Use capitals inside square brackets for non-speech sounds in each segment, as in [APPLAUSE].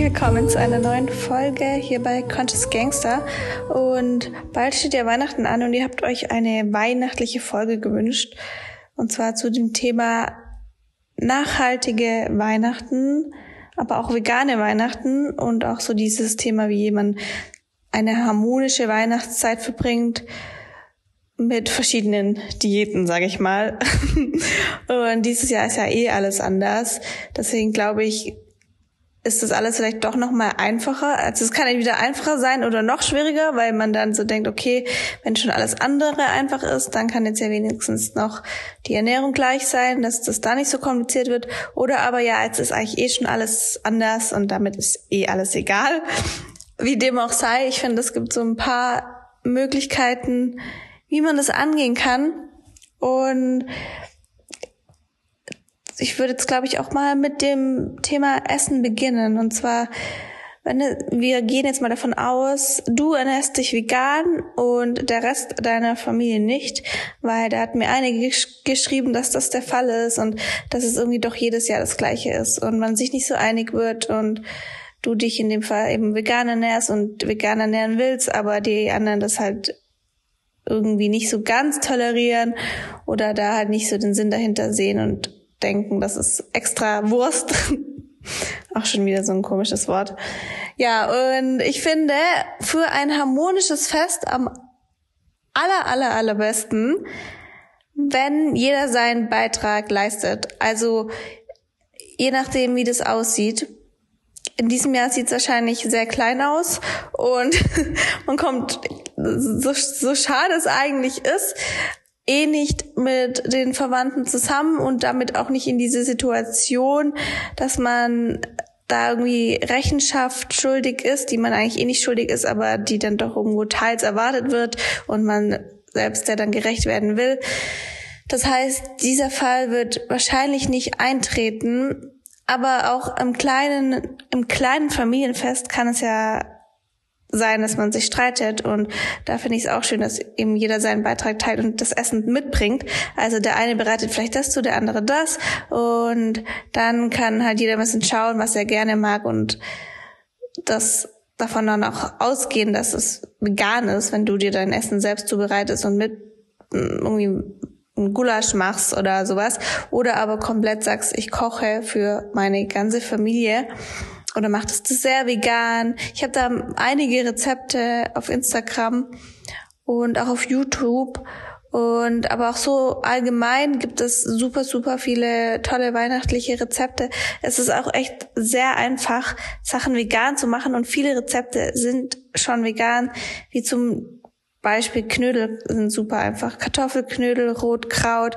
willkommen zu einer neuen Folge hier bei Conscious Gangster. Und bald steht ja Weihnachten an und ihr habt euch eine weihnachtliche Folge gewünscht. Und zwar zu dem Thema nachhaltige Weihnachten, aber auch vegane Weihnachten und auch so dieses Thema, wie jemand eine harmonische Weihnachtszeit verbringt mit verschiedenen Diäten, sage ich mal. [LAUGHS] und dieses Jahr ist ja eh alles anders. Deswegen glaube ich, ist das alles vielleicht doch noch mal einfacher. Also es kann entweder einfacher sein oder noch schwieriger, weil man dann so denkt, okay, wenn schon alles andere einfach ist, dann kann jetzt ja wenigstens noch die Ernährung gleich sein, dass das da nicht so kompliziert wird. Oder aber ja, jetzt ist eigentlich eh schon alles anders und damit ist eh alles egal. Wie dem auch sei, ich finde, es gibt so ein paar Möglichkeiten, wie man das angehen kann. Und ich würde jetzt, glaube ich, auch mal mit dem Thema Essen beginnen. Und zwar, wenn wir gehen jetzt mal davon aus, du ernährst dich vegan und der Rest deiner Familie nicht, weil da hat mir einige gesch geschrieben, dass das der Fall ist und dass es irgendwie doch jedes Jahr das Gleiche ist und man sich nicht so einig wird und du dich in dem Fall eben vegan ernährst und vegan ernähren willst, aber die anderen das halt irgendwie nicht so ganz tolerieren oder da halt nicht so den Sinn dahinter sehen und denken, das ist extra Wurst. [LAUGHS] Auch schon wieder so ein komisches Wort. Ja, und ich finde, für ein harmonisches Fest am aller, aller, allerbesten, wenn jeder seinen Beitrag leistet. Also, je nachdem, wie das aussieht. In diesem Jahr sieht es wahrscheinlich sehr klein aus und [LAUGHS] man kommt, so, so schade es eigentlich ist, eh nicht mit den Verwandten zusammen und damit auch nicht in diese Situation, dass man da irgendwie Rechenschaft schuldig ist, die man eigentlich eh nicht schuldig ist, aber die dann doch irgendwo teils erwartet wird und man selbst der dann gerecht werden will. Das heißt, dieser Fall wird wahrscheinlich nicht eintreten, aber auch im kleinen, im kleinen Familienfest kann es ja sein, dass man sich streitet. Und da finde ich es auch schön, dass eben jeder seinen Beitrag teilt und das Essen mitbringt. Also der eine bereitet vielleicht das zu, der andere das. Und dann kann halt jeder ein bisschen schauen, was er gerne mag und das davon dann auch ausgehen, dass es vegan ist, wenn du dir dein Essen selbst zubereitest und mit mm, irgendwie ein Gulasch machst oder sowas. Oder aber komplett sagst, ich koche für meine ganze Familie oder macht das Dessert vegan. Ich habe da einige Rezepte auf Instagram und auch auf YouTube. Und aber auch so allgemein gibt es super, super viele tolle weihnachtliche Rezepte. Es ist auch echt sehr einfach, Sachen vegan zu machen und viele Rezepte sind schon vegan, wie zum Beispiel Knödel sind super einfach. Kartoffelknödel, Rotkraut.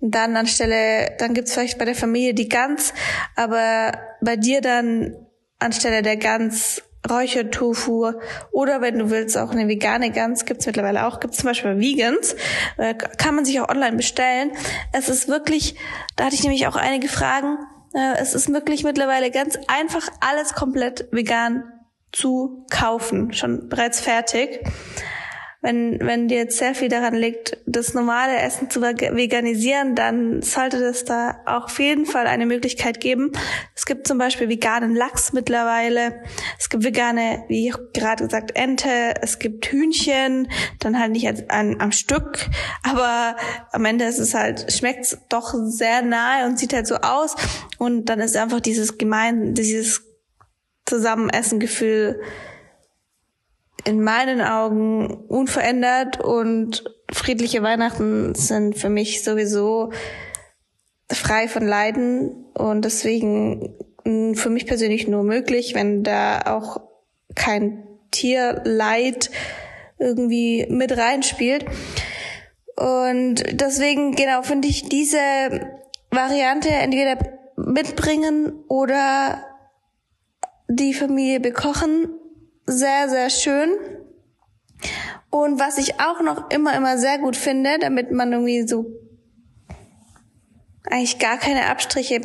Dann anstelle, dann gibt's vielleicht bei der Familie die Gans, aber bei dir dann anstelle der Gans Räuchertofu oder wenn du willst auch eine vegane Gans gibt's mittlerweile auch. Gibt's zum Beispiel Vegans. Äh, kann man sich auch online bestellen. Es ist wirklich da hatte ich nämlich auch einige Fragen äh, es ist wirklich mittlerweile ganz einfach alles komplett vegan zu kaufen. Schon bereits fertig wenn, wenn dir jetzt sehr viel daran liegt, das normale Essen zu veganisieren, dann sollte es da auch auf jeden Fall eine Möglichkeit geben. Es gibt zum Beispiel veganen Lachs mittlerweile. Es gibt vegane, wie gerade gesagt, Ente. Es gibt Hühnchen, dann halt nicht an, am Stück, aber am Ende ist es halt, schmeckt doch sehr nahe und sieht halt so aus. Und dann ist einfach dieses gemein, dieses Zusammenessen-Gefühl in meinen Augen unverändert und friedliche Weihnachten sind für mich sowieso frei von Leiden und deswegen mm, für mich persönlich nur möglich, wenn da auch kein Tierleid irgendwie mit reinspielt. Und deswegen, genau, finde ich diese Variante entweder mitbringen oder die Familie bekochen sehr, sehr schön. Und was ich auch noch immer, immer sehr gut finde, damit man irgendwie so eigentlich gar keine Abstriche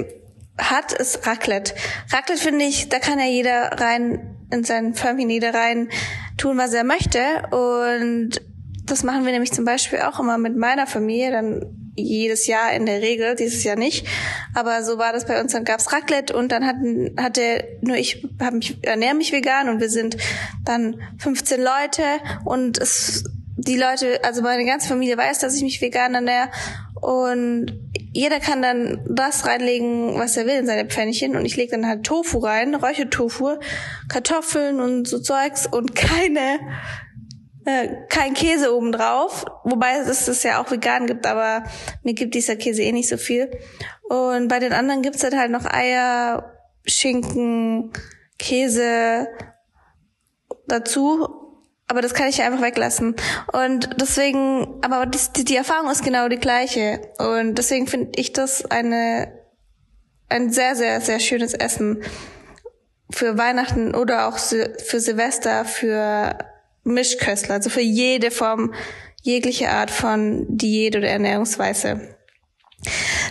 hat, ist Raclette. Raclette finde ich, da kann ja jeder rein in sein Familie rein tun, was er möchte. Und das machen wir nämlich zum Beispiel auch immer mit meiner Familie. Dann jedes Jahr in der Regel, dieses Jahr nicht. Aber so war das bei uns. Dann gab's Raclette und dann hatten, hatte nur ich hab mich, ernähre mich vegan und wir sind dann 15 Leute und es, die Leute, also meine ganze Familie weiß, dass ich mich vegan ernähre und jeder kann dann das reinlegen, was er will in seine Pfännchen und ich lege dann halt Tofu rein, Räuchertofu, Kartoffeln und so Zeugs und keine äh, kein Käse obendrauf, wobei es das ja auch vegan gibt, aber mir gibt dieser Käse eh nicht so viel. Und bei den anderen gibt's halt, halt noch Eier, Schinken, Käse dazu. Aber das kann ich ja einfach weglassen. Und deswegen, aber die, die Erfahrung ist genau die gleiche. Und deswegen finde ich das eine, ein sehr, sehr, sehr schönes Essen für Weihnachten oder auch für Silvester, für Mischköstler, also für jede Form, jegliche Art von Diät oder Ernährungsweise.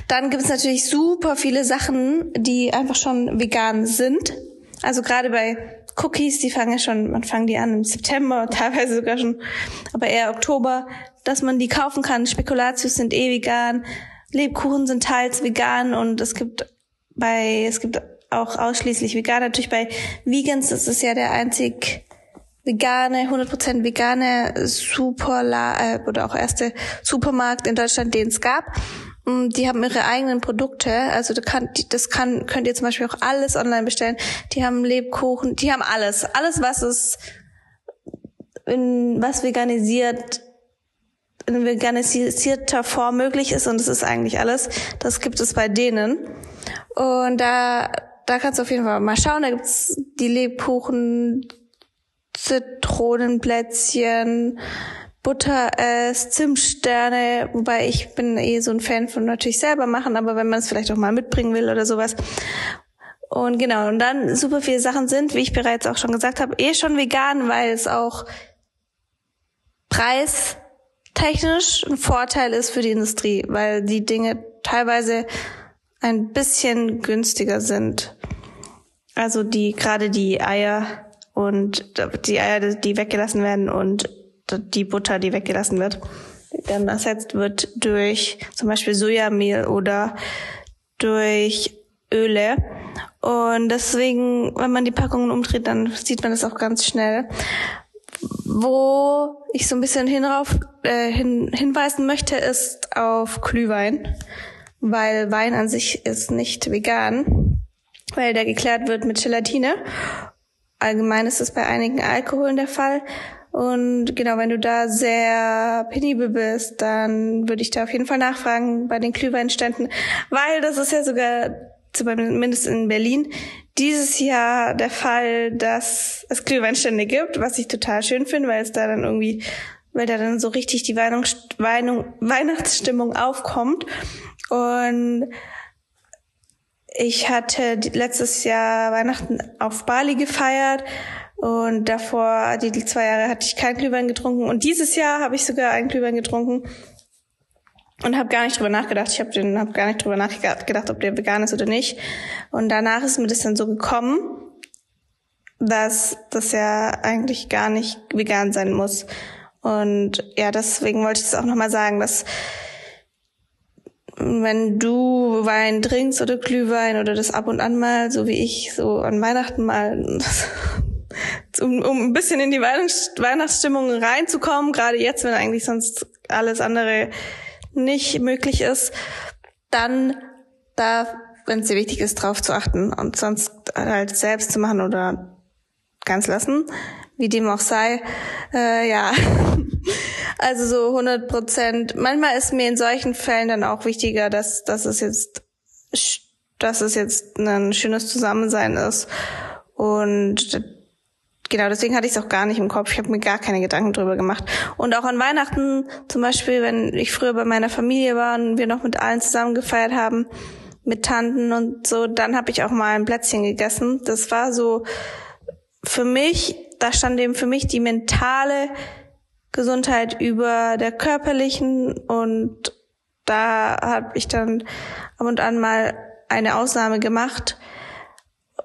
Dann gibt es natürlich super viele Sachen, die einfach schon vegan sind. Also gerade bei Cookies, die fangen ja schon, man fangen die an im September, [LAUGHS] teilweise sogar schon, aber eher Oktober, dass man die kaufen kann. Spekulatius sind eh vegan, Lebkuchen sind teils vegan und es gibt bei, es gibt auch ausschließlich vegan. Natürlich bei Vegans, ist ja der einzig vegane, 100% vegane Superla äh, oder auch erste Supermarkt in Deutschland, den es gab. Mm, die haben ihre eigenen Produkte, also das kann, das kann, könnt ihr zum Beispiel auch alles online bestellen. Die haben Lebkuchen, die haben alles, alles was es in was veganisiert in veganisierter Form möglich ist und es ist eigentlich alles, das gibt es bei denen. Und da da kannst du auf jeden Fall mal schauen, da gibt's die Lebkuchen, Zitronenplätzchen, Buttereis, Zimtsterne, wobei ich bin eh so ein Fan von natürlich selber machen, aber wenn man es vielleicht auch mal mitbringen will oder sowas. Und genau, und dann super viele Sachen sind, wie ich bereits auch schon gesagt habe, eh schon vegan, weil es auch preistechnisch ein Vorteil ist für die Industrie, weil die Dinge teilweise ein bisschen günstiger sind. Also die, gerade die Eier und die Eier, die weggelassen werden und die Butter, die weggelassen wird, dann ersetzt wird durch zum Beispiel Sojamehl oder durch Öle. Und deswegen, wenn man die Packungen umdreht, dann sieht man das auch ganz schnell. Wo ich so ein bisschen hinauf, äh, hin, hinweisen möchte, ist auf Glühwein, weil Wein an sich ist nicht vegan, weil der geklärt wird mit Gelatine Allgemein ist es bei einigen Alkoholen der Fall. Und genau, wenn du da sehr penibel bist, dann würde ich da auf jeden Fall nachfragen bei den Glühweinständen, weil das ist ja sogar, zumindest in Berlin, dieses Jahr der Fall, dass es Glühweinstände gibt, was ich total schön finde, weil es da dann irgendwie, weil da dann so richtig die Weihnachtsstimmung aufkommt. Und ich hatte letztes Jahr Weihnachten auf Bali gefeiert und davor, die, zwei Jahre, hatte ich keinen Glühwein getrunken. Und dieses Jahr habe ich sogar einen Glühwein getrunken und habe gar nicht drüber nachgedacht. Ich habe hab gar nicht drüber nachgedacht, ob der vegan ist oder nicht. Und danach ist mir das dann so gekommen, dass das ja eigentlich gar nicht vegan sein muss. Und ja, deswegen wollte ich das auch nochmal sagen, dass wenn du Wein trinkst oder Glühwein oder das ab und an mal, so wie ich, so an Weihnachten mal, [LAUGHS] um, um ein bisschen in die Weihnachts Weihnachtsstimmung reinzukommen, gerade jetzt, wenn eigentlich sonst alles andere nicht möglich ist, dann da, wenn es dir wichtig ist, drauf zu achten und sonst halt selbst zu machen oder ganz lassen, wie dem auch sei, äh, ja. [LAUGHS] Also so 100 Prozent. Manchmal ist mir in solchen Fällen dann auch wichtiger, dass, dass es jetzt, dass es jetzt ein schönes Zusammensein ist. Und genau, deswegen hatte ich es auch gar nicht im Kopf. Ich habe mir gar keine Gedanken drüber gemacht. Und auch an Weihnachten zum Beispiel, wenn ich früher bei meiner Familie war und wir noch mit allen zusammen gefeiert haben, mit Tanten und so, dann habe ich auch mal ein Plätzchen gegessen. Das war so für mich, da stand eben für mich die mentale Gesundheit über der körperlichen und da habe ich dann ab und an mal eine Ausnahme gemacht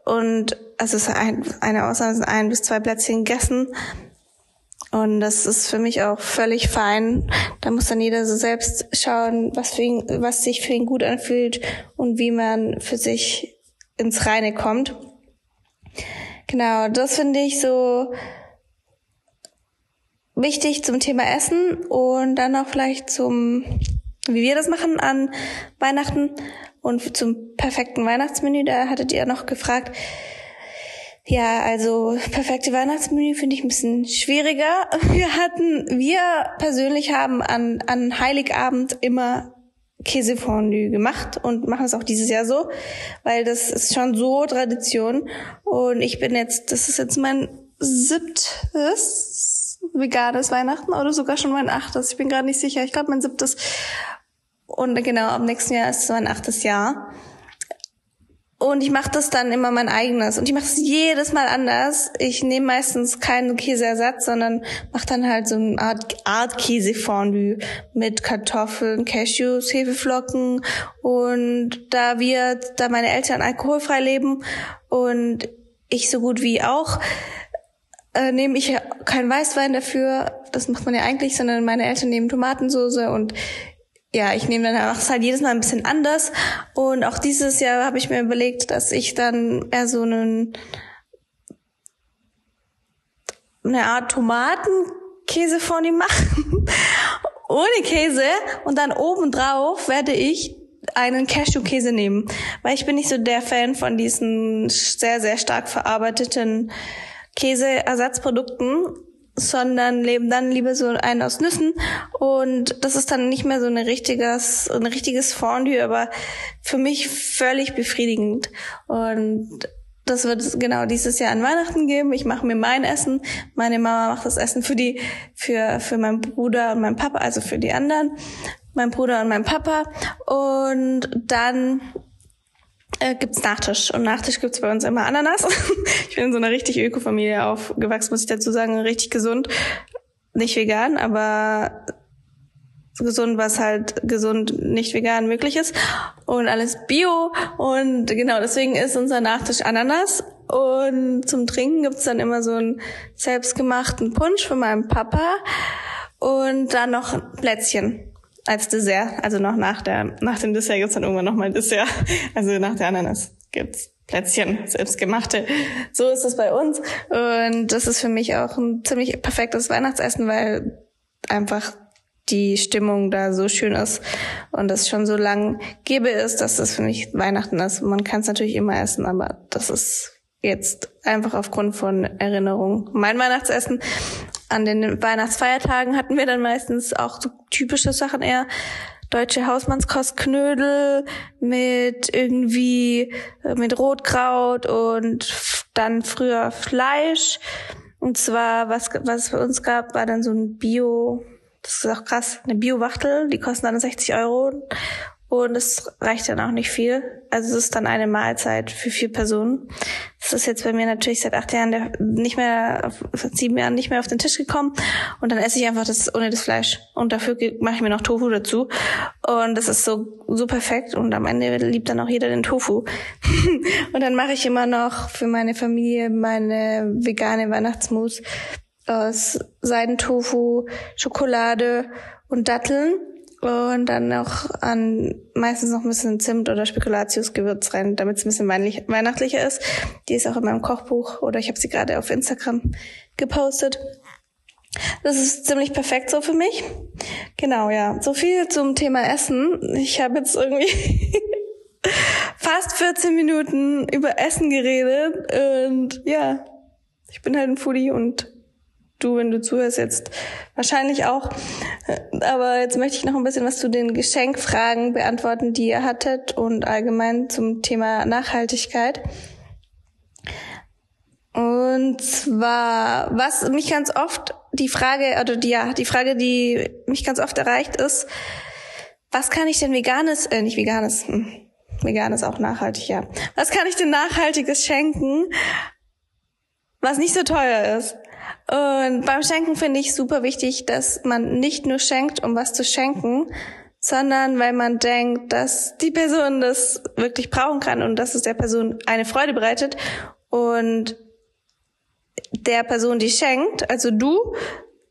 und es ist ein, eine Ausnahme sind ein bis zwei Plätzchen gegessen Und das ist für mich auch völlig fein. Da muss dann jeder so selbst schauen, was, für ihn, was sich für ihn gut anfühlt und wie man für sich ins Reine kommt. Genau, das finde ich so wichtig zum Thema Essen und dann auch vielleicht zum, wie wir das machen an Weihnachten und zum perfekten Weihnachtsmenü. Da hattet ihr noch gefragt, ja, also perfekte Weihnachtsmenü finde ich ein bisschen schwieriger. [LAUGHS] Wir hatten, wir persönlich haben an, an Heiligabend immer Käsefondue gemacht und machen es auch dieses Jahr so, weil das ist schon so Tradition. Und ich bin jetzt, das ist jetzt mein siebtes veganes Weihnachten oder sogar schon mein achtes. Ich bin gerade nicht sicher. Ich glaube mein siebtes. Und genau, am nächsten Jahr ist es mein achtes Jahr. Und ich mache das dann immer mein eigenes. Und ich mache es jedes Mal anders. Ich nehme meistens keinen Käseersatz, sondern mache dann halt so eine Art, Art Käsefondue mit Kartoffeln, Cashews, Hefeflocken. Und da wir, da meine Eltern alkoholfrei leben und ich so gut wie auch, äh, nehme ich keinen Weißwein dafür. Das macht man ja eigentlich, sondern meine Eltern nehmen Tomatensoße und ja, ich nehme dann einfach halt jedes Mal ein bisschen anders. Und auch dieses Jahr habe ich mir überlegt, dass ich dann eher so einen, eine Art Tomatenkäse ihm mache. [LAUGHS] Ohne Käse. Und dann obendrauf werde ich einen Cashewkäse nehmen. Weil ich bin nicht so der Fan von diesen sehr, sehr stark verarbeiteten Käseersatzprodukten sondern leben dann lieber so einen aus Nüssen und das ist dann nicht mehr so ein richtiges, ein richtiges Fondue, aber für mich völlig befriedigend und das wird es genau dieses Jahr an Weihnachten geben. Ich mache mir mein Essen. Meine Mama macht das Essen für die, für, für meinen Bruder und meinen Papa, also für die anderen. Mein Bruder und mein Papa. Und dann äh, gibt's Nachtisch. Und Nachtisch gibt's bei uns immer Ananas. [LAUGHS] ich bin in so einer richtig Öko-Familie aufgewachsen, muss ich dazu sagen, richtig gesund. Nicht vegan, aber gesund, was halt gesund nicht vegan möglich ist. Und alles Bio. Und genau, deswegen ist unser Nachtisch Ananas. Und zum Trinken gibt's dann immer so einen selbstgemachten Punsch von meinem Papa. Und dann noch Plätzchen als Dessert, also noch nach der, nach dem Dessert gibt's dann irgendwann nochmal Dessert. Also nach der Ananas gibt's Plätzchen, selbstgemachte. So ist es bei uns. Und das ist für mich auch ein ziemlich perfektes Weihnachtsessen, weil einfach die Stimmung da so schön ist und es schon so lang gebe ist, dass das für mich Weihnachten ist. Man kann es natürlich immer essen, aber das ist jetzt einfach aufgrund von Erinnerung mein Weihnachtsessen an den Weihnachtsfeiertagen hatten wir dann meistens auch so typische Sachen eher deutsche Hausmannskostknödel mit irgendwie äh, mit Rotkraut und dann früher Fleisch. Und zwar, was, was es für uns gab, war dann so ein Bio, das ist auch krass, eine Bio-Wachtel, die kosten dann 60 Euro. Und es reicht dann auch nicht viel. Also es ist dann eine Mahlzeit für vier Personen. Das ist jetzt bei mir natürlich seit acht Jahren nicht mehr, seit sieben Jahren nicht mehr auf den Tisch gekommen. Und dann esse ich einfach das ohne das Fleisch. Und dafür mache ich mir noch Tofu dazu. Und das ist so, so perfekt. Und am Ende liebt dann auch jeder den Tofu. [LAUGHS] und dann mache ich immer noch für meine Familie meine vegane Weihnachtsmus aus Seidentofu, Schokolade und Datteln und dann noch an meistens noch ein bisschen Zimt oder Spekulatiusgewürz rein, damit es ein bisschen weihnachtlicher ist. Die ist auch in meinem Kochbuch oder ich habe sie gerade auf Instagram gepostet. Das ist ziemlich perfekt so für mich. Genau, ja. So viel zum Thema Essen. Ich habe jetzt irgendwie [LAUGHS] fast 14 Minuten über Essen geredet und ja, ich bin halt ein Foodie und du, wenn du zuhörst, jetzt wahrscheinlich auch. Aber jetzt möchte ich noch ein bisschen was zu den Geschenkfragen beantworten, die ihr hattet und allgemein zum Thema Nachhaltigkeit. Und zwar, was mich ganz oft die Frage, oder die, ja, die Frage, die mich ganz oft erreicht, ist, was kann ich denn veganes, äh, nicht veganes, hm, veganes auch nachhaltig, ja. Was kann ich denn nachhaltiges schenken, was nicht so teuer ist? Und beim Schenken finde ich super wichtig, dass man nicht nur schenkt, um was zu schenken, sondern weil man denkt, dass die Person das wirklich brauchen kann und dass es der Person eine Freude bereitet und der Person, die schenkt, also du,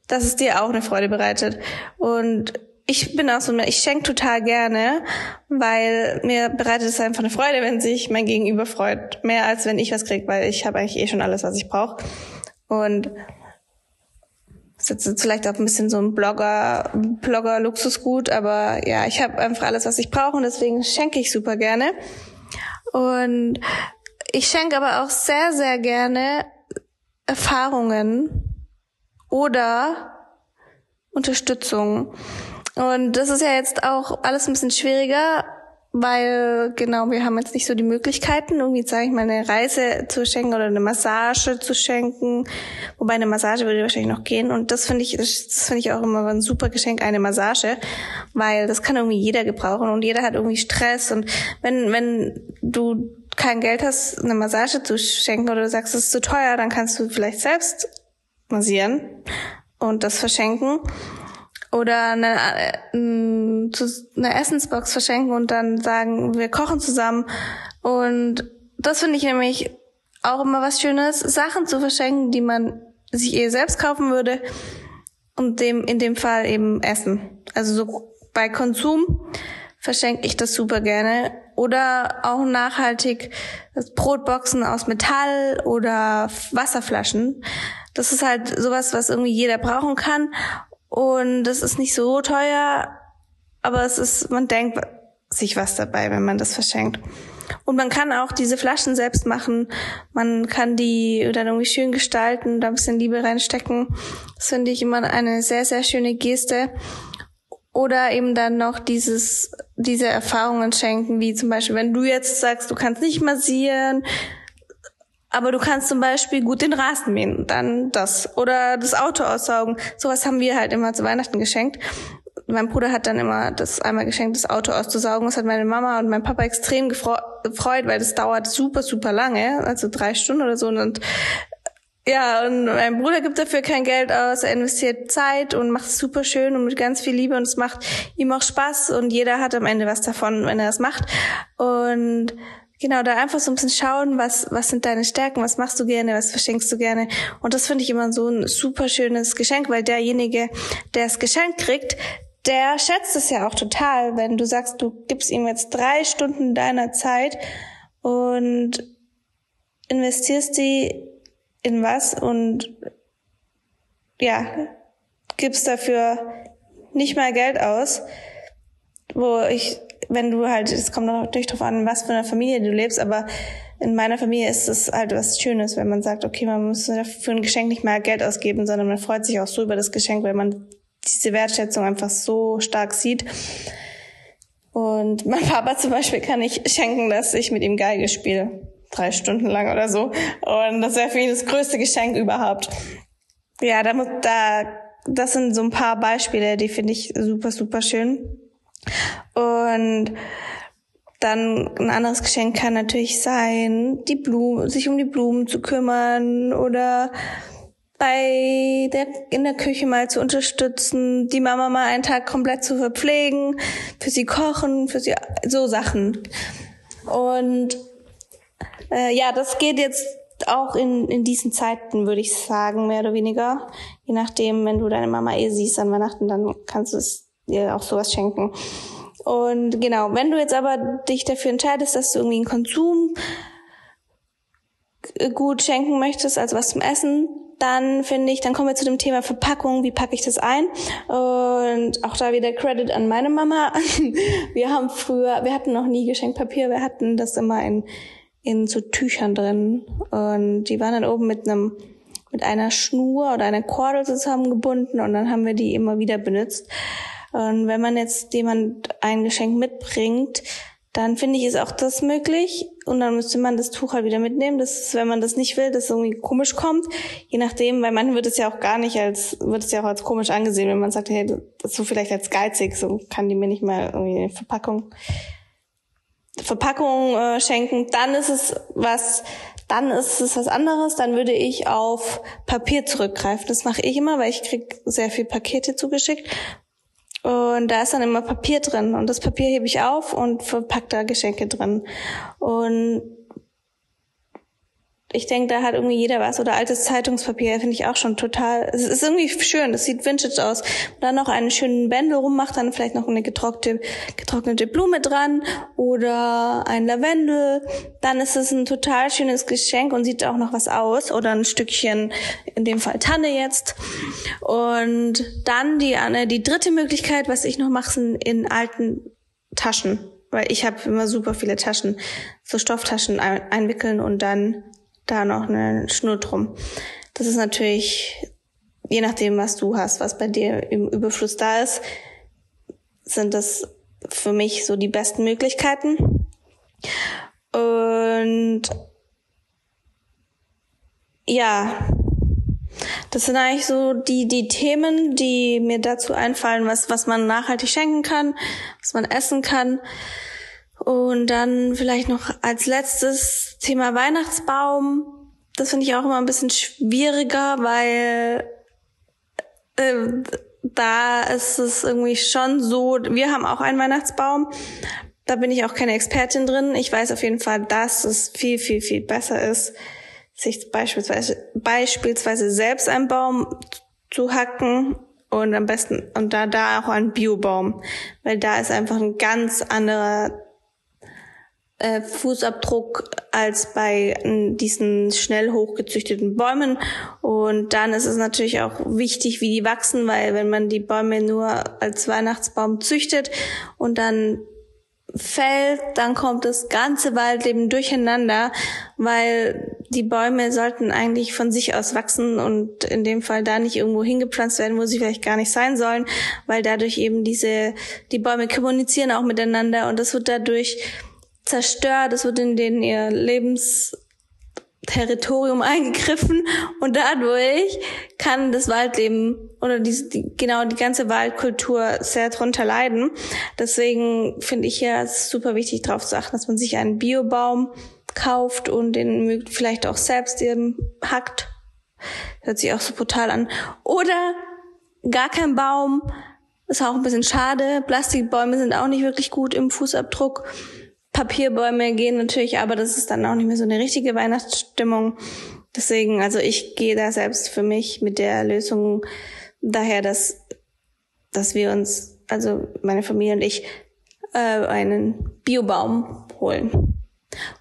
dass es dir auch eine Freude bereitet. Und ich bin auch so, ich schenke total gerne, weil mir bereitet es einfach eine Freude, wenn sich mein Gegenüber freut. Mehr als wenn ich was krieg, weil ich habe eigentlich eh schon alles, was ich brauche. Und ist jetzt vielleicht auch ein bisschen so ein Blogger, Blogger-Luxusgut, aber ja, ich habe einfach alles, was ich brauche und deswegen schenke ich super gerne. Und ich schenke aber auch sehr, sehr gerne Erfahrungen oder Unterstützung. Und das ist ja jetzt auch alles ein bisschen schwieriger, weil genau, wir haben jetzt nicht so die Möglichkeiten, irgendwie, sage ich mal, eine Reise zu schenken oder eine Massage zu schenken. Wobei eine Massage würde wahrscheinlich noch gehen. Und das finde ich, das finde ich auch immer ein super Geschenk, eine Massage, weil das kann irgendwie jeder gebrauchen und jeder hat irgendwie Stress. Und wenn, wenn du kein Geld hast, eine Massage zu schenken oder du sagst, es ist zu teuer, dann kannst du vielleicht selbst massieren und das verschenken oder eine, äh, eine Essensbox verschenken und dann sagen, wir kochen zusammen. Und das finde ich nämlich auch immer was Schönes, Sachen zu verschenken, die man sich eh selbst kaufen würde und dem in dem Fall eben Essen. Also so bei Konsum verschenke ich das super gerne. Oder auch nachhaltig Brotboxen aus Metall oder Wasserflaschen. Das ist halt sowas, was irgendwie jeder brauchen kann. Und das ist nicht so teuer, aber es ist, man denkt sich was dabei, wenn man das verschenkt. Und man kann auch diese Flaschen selbst machen. Man kann die dann irgendwie schön gestalten, da ein bisschen Liebe reinstecken. Das finde ich immer eine sehr, sehr schöne Geste. Oder eben dann noch dieses, diese Erfahrungen schenken, wie zum Beispiel, wenn du jetzt sagst, du kannst nicht massieren, aber du kannst zum Beispiel gut den Rasen mähen, dann das. Oder das Auto aussaugen. Sowas haben wir halt immer zu Weihnachten geschenkt. Mein Bruder hat dann immer das einmal geschenkt, das Auto auszusaugen. Das hat meine Mama und mein Papa extrem gefreut, weil das dauert super, super lange, also drei Stunden oder so. Und ja, und mein Bruder gibt dafür kein Geld aus, er investiert Zeit und macht es super schön und mit ganz viel Liebe und es macht ihm auch Spaß und jeder hat am Ende was davon, wenn er das macht. Und Genau, da einfach so ein bisschen schauen, was, was sind deine Stärken, was machst du gerne, was verschenkst du gerne. Und das finde ich immer so ein super schönes Geschenk, weil derjenige, der es geschenkt kriegt, der schätzt es ja auch total, wenn du sagst, du gibst ihm jetzt drei Stunden deiner Zeit und investierst die in was und ja, gibst dafür nicht mal Geld aus, wo ich wenn du halt, es kommt natürlich darauf an, was für eine Familie du lebst, aber in meiner Familie ist es halt was Schönes, wenn man sagt, okay, man muss für ein Geschenk nicht mehr Geld ausgeben, sondern man freut sich auch so über das Geschenk, weil man diese Wertschätzung einfach so stark sieht. Und mein [LAUGHS] Papa zum Beispiel kann ich schenken, dass ich mit ihm Geige spiele. Drei Stunden lang oder so. Und das wäre für ihn das größte Geschenk überhaupt. Ja, da, da, das sind so ein paar Beispiele, die finde ich super, super schön. Und dann ein anderes Geschenk kann natürlich sein, die Blumen, sich um die Blumen zu kümmern oder bei der, in der Küche mal zu unterstützen, die Mama mal einen Tag komplett zu verpflegen, für sie kochen, für sie, so Sachen. Und äh, ja, das geht jetzt auch in, in diesen Zeiten, würde ich sagen, mehr oder weniger. Je nachdem, wenn du deine Mama eh siehst an Weihnachten, dann kannst du es dir auch sowas schenken. Und genau, wenn du jetzt aber dich dafür entscheidest, dass du irgendwie einen Konsum gut schenken möchtest, also was zum Essen, dann finde ich, dann kommen wir zu dem Thema Verpackung, wie packe ich das ein? Und auch da wieder Credit an meine Mama. [LAUGHS] Wir haben früher, wir hatten noch nie Geschenkpapier, wir hatten das immer in, in so Tüchern drin. Und die waren dann oben mit einem, mit einer Schnur oder einer Kordel zusammengebunden und dann haben wir die immer wieder benutzt. Und wenn man jetzt jemand ein Geschenk mitbringt, dann finde ich, ist auch das möglich. Und dann müsste man das Tuch halt wieder mitnehmen. Das ist, wenn man das nicht will, dass es irgendwie komisch kommt. Je nachdem, weil man wird es ja auch gar nicht als, wird es ja auch als komisch angesehen, wenn man sagt, hey, das ist so vielleicht als geizig, so kann die mir nicht mal irgendwie eine Verpackung, Verpackung äh, schenken. Dann ist es was, dann ist es was anderes. Dann würde ich auf Papier zurückgreifen. Das mache ich immer, weil ich krieg sehr viel Pakete zugeschickt. Und da ist dann immer Papier drin. Und das Papier hebe ich auf und verpacke da Geschenke drin. Und ich denke, da hat irgendwie jeder was. Oder altes Zeitungspapier finde ich auch schon total. Es ist irgendwie schön, das sieht vintage aus. Und dann noch einen schönen Bändel rummacht, dann vielleicht noch eine getrocknete, getrocknete Blume dran oder ein Lavendel. Dann ist es ein total schönes Geschenk und sieht auch noch was aus. Oder ein Stückchen, in dem Fall Tanne jetzt. Und dann die, die dritte Möglichkeit, was ich noch mache, sind in alten Taschen weil ich habe immer super viele Taschen, so Stofftaschen einwickeln und dann da noch eine Schnur drum. Das ist natürlich, je nachdem, was du hast, was bei dir im Überfluss da ist, sind das für mich so die besten Möglichkeiten. Und ja, das sind eigentlich so die, die Themen, die mir dazu einfallen, was, was man nachhaltig schenken kann, was man essen kann. Und dann vielleicht noch als letztes Thema Weihnachtsbaum. Das finde ich auch immer ein bisschen schwieriger, weil äh, da ist es irgendwie schon so, wir haben auch einen Weihnachtsbaum. Da bin ich auch keine Expertin drin. Ich weiß auf jeden Fall, dass es viel, viel, viel besser ist, sich beispielsweise, beispielsweise selbst einen Baum zu hacken und am besten, und da, da auch einen Biobaum, weil da ist einfach ein ganz anderer äh, Fußabdruck als bei diesen schnell hochgezüchteten Bäumen. Und dann ist es natürlich auch wichtig, wie die wachsen, weil wenn man die Bäume nur als Weihnachtsbaum züchtet und dann fällt, dann kommt das ganze Waldleben durcheinander, weil die Bäume sollten eigentlich von sich aus wachsen und in dem Fall da nicht irgendwo hingepflanzt werden, wo sie vielleicht gar nicht sein sollen, weil dadurch eben diese, die Bäume kommunizieren auch miteinander und das wird dadurch zerstört, es wird in den ihr Lebensterritorium eingegriffen und dadurch kann das Waldleben oder die, die, genau die ganze Waldkultur sehr drunter leiden. Deswegen finde ich ja super wichtig darauf zu achten, dass man sich einen Biobaum kauft und den vielleicht auch selbst eben hackt. Hört sich auch so brutal an. Oder gar kein Baum. Ist auch ein bisschen schade. Plastikbäume sind auch nicht wirklich gut im Fußabdruck. Papierbäume gehen natürlich, aber das ist dann auch nicht mehr so eine richtige Weihnachtsstimmung. Deswegen, also ich gehe da selbst für mich mit der Lösung daher, dass, dass wir uns, also meine Familie und ich, äh, einen Biobaum holen.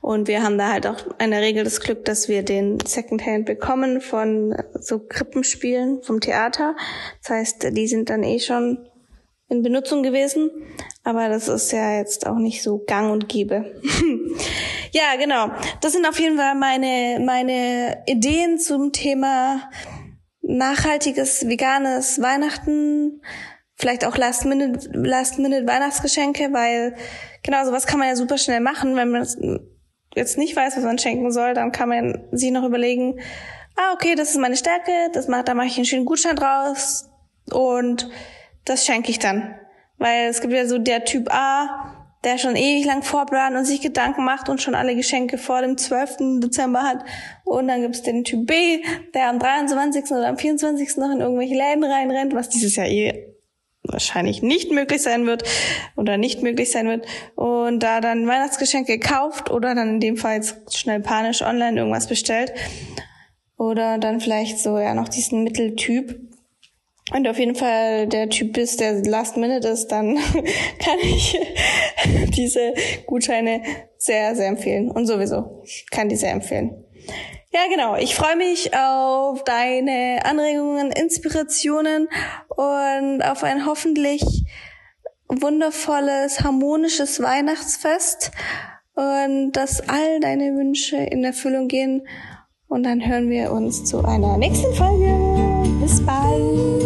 Und wir haben da halt auch in der Regel das Glück, dass wir den Secondhand bekommen von so Krippenspielen vom Theater. Das heißt, die sind dann eh schon in Benutzung gewesen. Aber das ist ja jetzt auch nicht so gang und gäbe. [LAUGHS] ja, genau. Das sind auf jeden Fall meine, meine Ideen zum Thema nachhaltiges, veganes Weihnachten. Vielleicht auch Last-Minute, Last-Minute Weihnachtsgeschenke, weil genau sowas kann man ja super schnell machen. Wenn man jetzt nicht weiß, was man schenken soll, dann kann man sich noch überlegen, ah, okay, das ist meine Stärke, das macht, da mache ich einen schönen Gutschein draus und das schenke ich dann. Weil es gibt ja so der Typ A, der schon ewig lang vorplant und sich Gedanken macht und schon alle Geschenke vor dem 12. Dezember hat. Und dann gibt's den Typ B, der am 23. oder am 24. noch in irgendwelche Läden reinrennt, was dieses Jahr eh wahrscheinlich nicht möglich sein wird oder nicht möglich sein wird und da dann Weihnachtsgeschenke kauft oder dann in dem Fall jetzt schnell panisch online irgendwas bestellt oder dann vielleicht so ja noch diesen Mitteltyp, und auf jeden Fall der Typ bist, der Last Minute ist, dann [LAUGHS] kann ich [LAUGHS] diese Gutscheine sehr, sehr empfehlen. Und sowieso, kann die sehr empfehlen. Ja, genau. Ich freue mich auf deine Anregungen, Inspirationen und auf ein hoffentlich wundervolles, harmonisches Weihnachtsfest und dass all deine Wünsche in Erfüllung gehen. Und dann hören wir uns zu einer nächsten Folge. Bis bald.